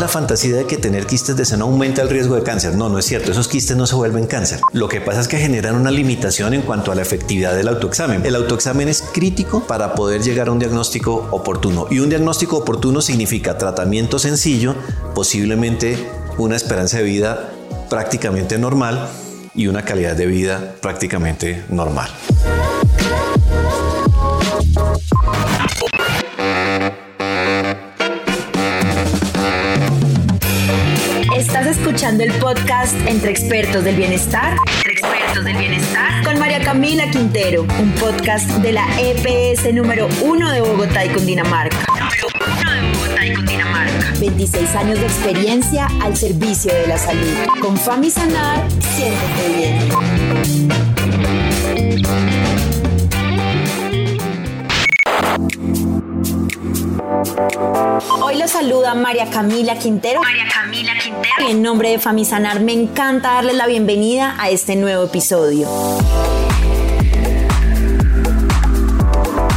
la fantasía de que tener quistes de seno aumenta el riesgo de cáncer. No, no es cierto. Esos quistes no se vuelven cáncer. Lo que pasa es que generan una limitación en cuanto a la efectividad del autoexamen. El autoexamen es crítico para poder llegar a un diagnóstico oportuno. Y un diagnóstico oportuno significa tratamiento sencillo, posiblemente una esperanza de vida prácticamente normal y una calidad de vida prácticamente normal. El podcast Entre Expertos del Bienestar. Con María Camila Quintero, un podcast de la EPS número uno de Bogotá y Cundinamarca. Número uno de Bogotá y Cundinamarca. 26 años de experiencia al servicio de la salud. Con Fami Sanar, siéntete bien. Saluda María Camila Quintero. María Camila Quintero. En nombre de Famisanar me encanta darles la bienvenida a este nuevo episodio.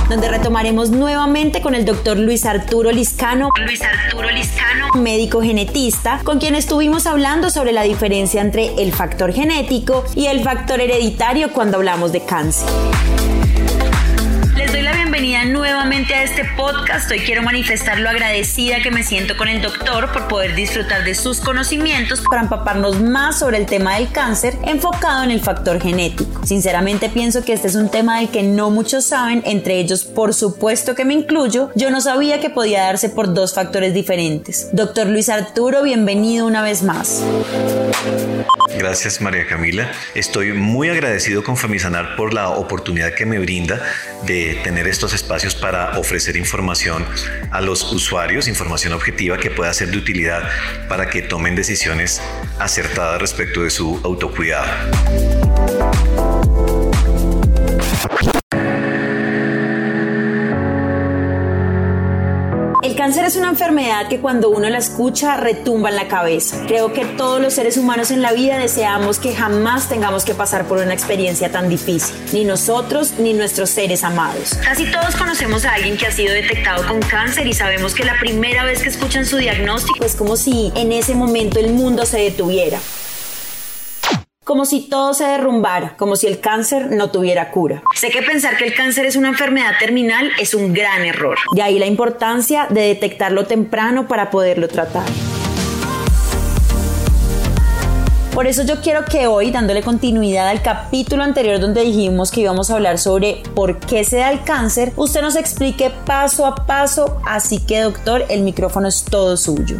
donde retomaremos nuevamente con el doctor Luis Arturo Liscano, Luis Arturo Liscano, médico genetista, con quien estuvimos hablando sobre la diferencia entre el factor genético y el factor hereditario cuando hablamos de cáncer. Bienvenida nuevamente a este podcast. Hoy quiero manifestar lo agradecida que me siento con el doctor por poder disfrutar de sus conocimientos para empaparnos más sobre el tema del cáncer enfocado en el factor genético. Sinceramente pienso que este es un tema del que no muchos saben, entre ellos por supuesto que me incluyo. Yo no sabía que podía darse por dos factores diferentes. Doctor Luis Arturo, bienvenido una vez más. Gracias María Camila. Estoy muy agradecido con Famisanar por la oportunidad que me brinda de tener estos espacios para ofrecer información a los usuarios, información objetiva que pueda ser de utilidad para que tomen decisiones acertadas respecto de su autocuidado. Cáncer es una enfermedad que cuando uno la escucha retumba en la cabeza. Creo que todos los seres humanos en la vida deseamos que jamás tengamos que pasar por una experiencia tan difícil, ni nosotros ni nuestros seres amados. Casi todos conocemos a alguien que ha sido detectado con cáncer y sabemos que la primera vez que escuchan su diagnóstico es como si en ese momento el mundo se detuviera como si todo se derrumbara, como si el cáncer no tuviera cura. Sé que pensar que el cáncer es una enfermedad terminal es un gran error. De ahí la importancia de detectarlo temprano para poderlo tratar. Por eso yo quiero que hoy, dándole continuidad al capítulo anterior donde dijimos que íbamos a hablar sobre por qué se da el cáncer, usted nos explique paso a paso. Así que doctor, el micrófono es todo suyo.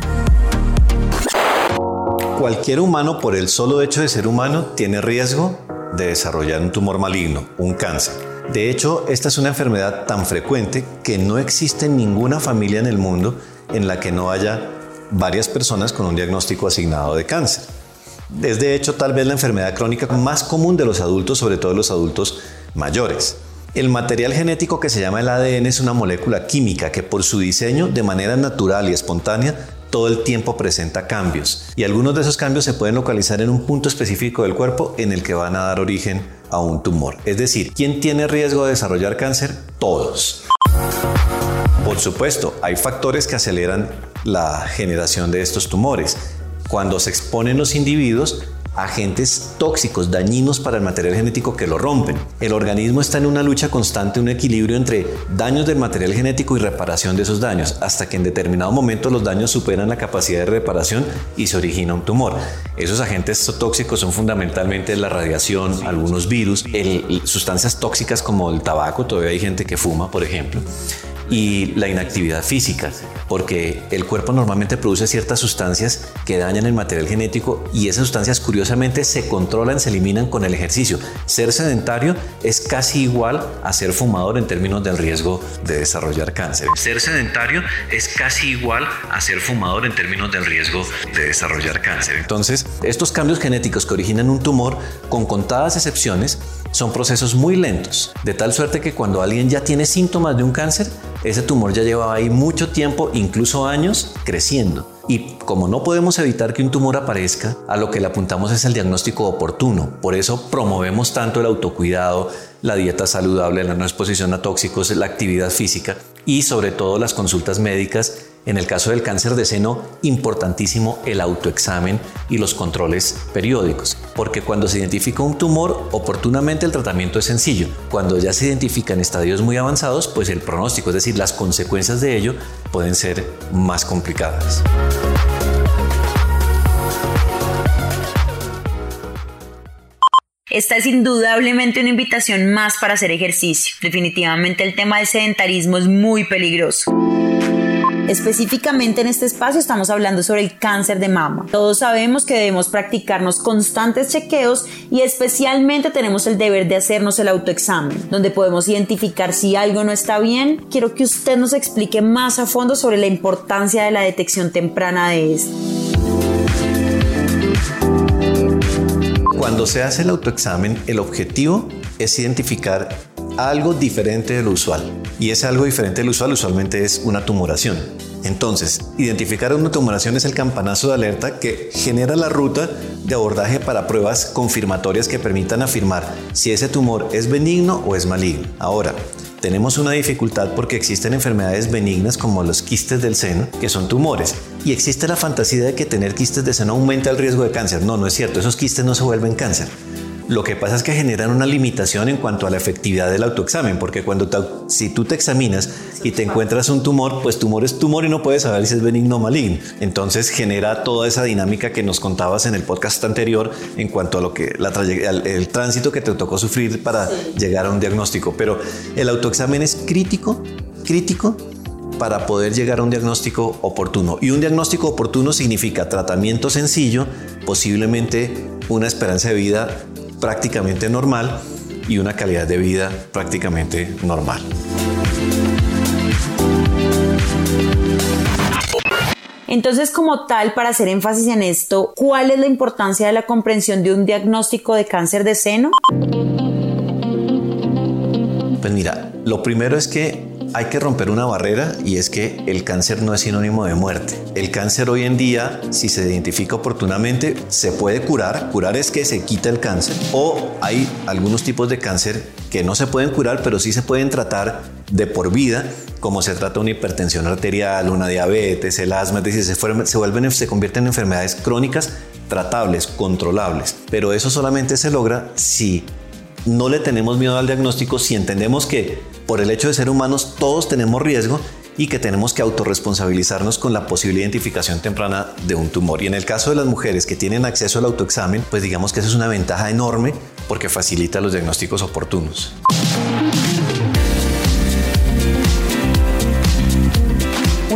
Cualquier humano, por el solo hecho de ser humano, tiene riesgo de desarrollar un tumor maligno, un cáncer. De hecho, esta es una enfermedad tan frecuente que no existe ninguna familia en el mundo en la que no haya varias personas con un diagnóstico asignado de cáncer. Es de hecho tal vez la enfermedad crónica más común de los adultos, sobre todo los adultos mayores. El material genético que se llama el ADN es una molécula química que por su diseño de manera natural y espontánea todo el tiempo presenta cambios y algunos de esos cambios se pueden localizar en un punto específico del cuerpo en el que van a dar origen a un tumor. Es decir, ¿quién tiene riesgo de desarrollar cáncer? Todos. Por supuesto, hay factores que aceleran la generación de estos tumores. Cuando se exponen los individuos, agentes tóxicos, dañinos para el material genético que lo rompen. El organismo está en una lucha constante, un equilibrio entre daños del material genético y reparación de esos daños, hasta que en determinado momento los daños superan la capacidad de reparación y se origina un tumor. Esos agentes tóxicos son fundamentalmente la radiación, algunos virus, sustancias tóxicas como el tabaco, todavía hay gente que fuma, por ejemplo y la inactividad física, porque el cuerpo normalmente produce ciertas sustancias que dañan el material genético y esas sustancias curiosamente se controlan, se eliminan con el ejercicio. Ser sedentario es casi igual a ser fumador en términos del riesgo de desarrollar cáncer. Ser sedentario es casi igual a ser fumador en términos del riesgo de desarrollar cáncer. Entonces, estos cambios genéticos que originan un tumor, con contadas excepciones, son procesos muy lentos, de tal suerte que cuando alguien ya tiene síntomas de un cáncer, ese tumor ya llevaba ahí mucho tiempo, incluso años, creciendo. Y como no podemos evitar que un tumor aparezca, a lo que le apuntamos es el diagnóstico oportuno. Por eso promovemos tanto el autocuidado, la dieta saludable, la no exposición a tóxicos, la actividad física y sobre todo las consultas médicas. En el caso del cáncer de seno, importantísimo el autoexamen y los controles periódicos, porque cuando se identifica un tumor, oportunamente el tratamiento es sencillo. Cuando ya se identifica en estadios muy avanzados, pues el pronóstico, es decir, las consecuencias de ello, pueden ser más complicadas. Esta es indudablemente una invitación más para hacer ejercicio. Definitivamente el tema del sedentarismo es muy peligroso. Específicamente en este espacio estamos hablando sobre el cáncer de mama. Todos sabemos que debemos practicarnos constantes chequeos y especialmente tenemos el deber de hacernos el autoexamen, donde podemos identificar si algo no está bien. Quiero que usted nos explique más a fondo sobre la importancia de la detección temprana de esto. Cuando se hace el autoexamen, el objetivo es identificar algo diferente de lo usual. Y ese algo diferente del usual usualmente es una tumoración. Entonces, identificar una tumoración es el campanazo de alerta que genera la ruta de abordaje para pruebas confirmatorias que permitan afirmar si ese tumor es benigno o es maligno. Ahora, tenemos una dificultad porque existen enfermedades benignas como los quistes del seno, que son tumores. Y existe la fantasía de que tener quistes de seno aumenta el riesgo de cáncer. No, no es cierto, esos quistes no se vuelven cáncer. Lo que pasa es que generan una limitación en cuanto a la efectividad del autoexamen, porque cuando si tú te examinas y te encuentras un tumor, pues tumor es tumor y no puedes saber si es benigno o maligno. Entonces genera toda esa dinámica que nos contabas en el podcast anterior en cuanto a lo que la el, tránsito que te tocó sufrir para llegar a un diagnóstico. Pero el autoexamen es crítico, crítico para poder llegar a un diagnóstico oportuno. Y un diagnóstico oportuno significa tratamiento sencillo, posiblemente una esperanza de vida prácticamente normal y una calidad de vida prácticamente normal. Entonces, como tal, para hacer énfasis en esto, ¿cuál es la importancia de la comprensión de un diagnóstico de cáncer de seno? Pues mira, lo primero es que hay que romper una barrera y es que el cáncer no es sinónimo de muerte. El cáncer hoy en día, si se identifica oportunamente, se puede curar. Curar es que se quita el cáncer. O hay algunos tipos de cáncer que no se pueden curar, pero sí se pueden tratar de por vida, como se trata una hipertensión arterial, una diabetes, el asma, es decir, se, se, vuelven, se convierten en enfermedades crónicas tratables, controlables. Pero eso solamente se logra si no le tenemos miedo al diagnóstico, si entendemos que por el hecho de ser humanos todos tenemos riesgo y que tenemos que autorresponsabilizarnos con la posible identificación temprana de un tumor. Y en el caso de las mujeres que tienen acceso al autoexamen, pues digamos que eso es una ventaja enorme porque facilita los diagnósticos oportunos.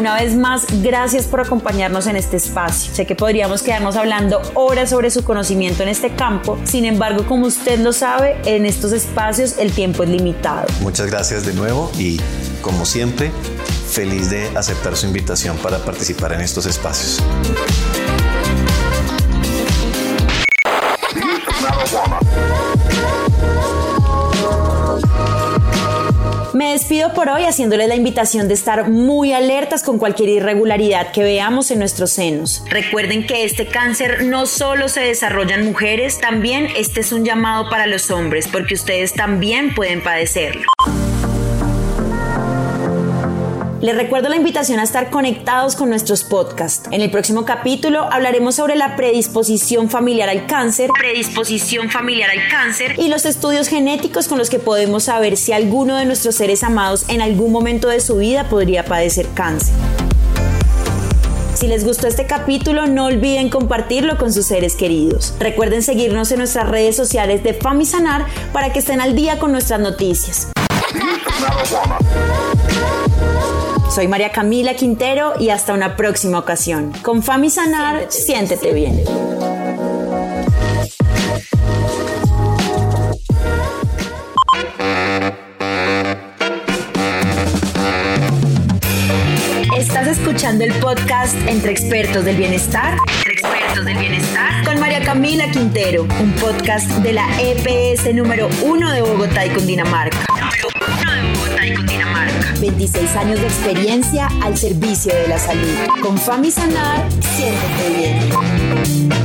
Una vez más, gracias por acompañarnos en este espacio. Sé que podríamos quedarnos hablando horas sobre su conocimiento en este campo, sin embargo, como usted lo sabe, en estos espacios el tiempo es limitado. Muchas gracias de nuevo y, como siempre, feliz de aceptar su invitación para participar en estos espacios. Despido por hoy haciéndoles la invitación de estar muy alertas con cualquier irregularidad que veamos en nuestros senos. Recuerden que este cáncer no solo se desarrolla en mujeres, también este es un llamado para los hombres, porque ustedes también pueden padecerlo. Les recuerdo la invitación a estar conectados con nuestros podcasts. En el próximo capítulo hablaremos sobre la predisposición familiar al cáncer, predisposición familiar al cáncer y los estudios genéticos con los que podemos saber si alguno de nuestros seres amados en algún momento de su vida podría padecer cáncer. Si les gustó este capítulo, no olviden compartirlo con sus seres queridos. Recuerden seguirnos en nuestras redes sociales de Famisanar para que estén al día con nuestras noticias. Soy María Camila Quintero y hasta una próxima ocasión. Con Fami Sanar, siéntete, bien. Estás escuchando el podcast Entre Expertos del Bienestar. Entre Expertos del Bienestar. Con María Camila Quintero, un podcast de la EPS número uno de Bogotá y Cundinamarca. Número uno de Bogotá y Cundinamarca. 26 años de experiencia al servicio de la salud. Con Fami Sanar, siéntete bien.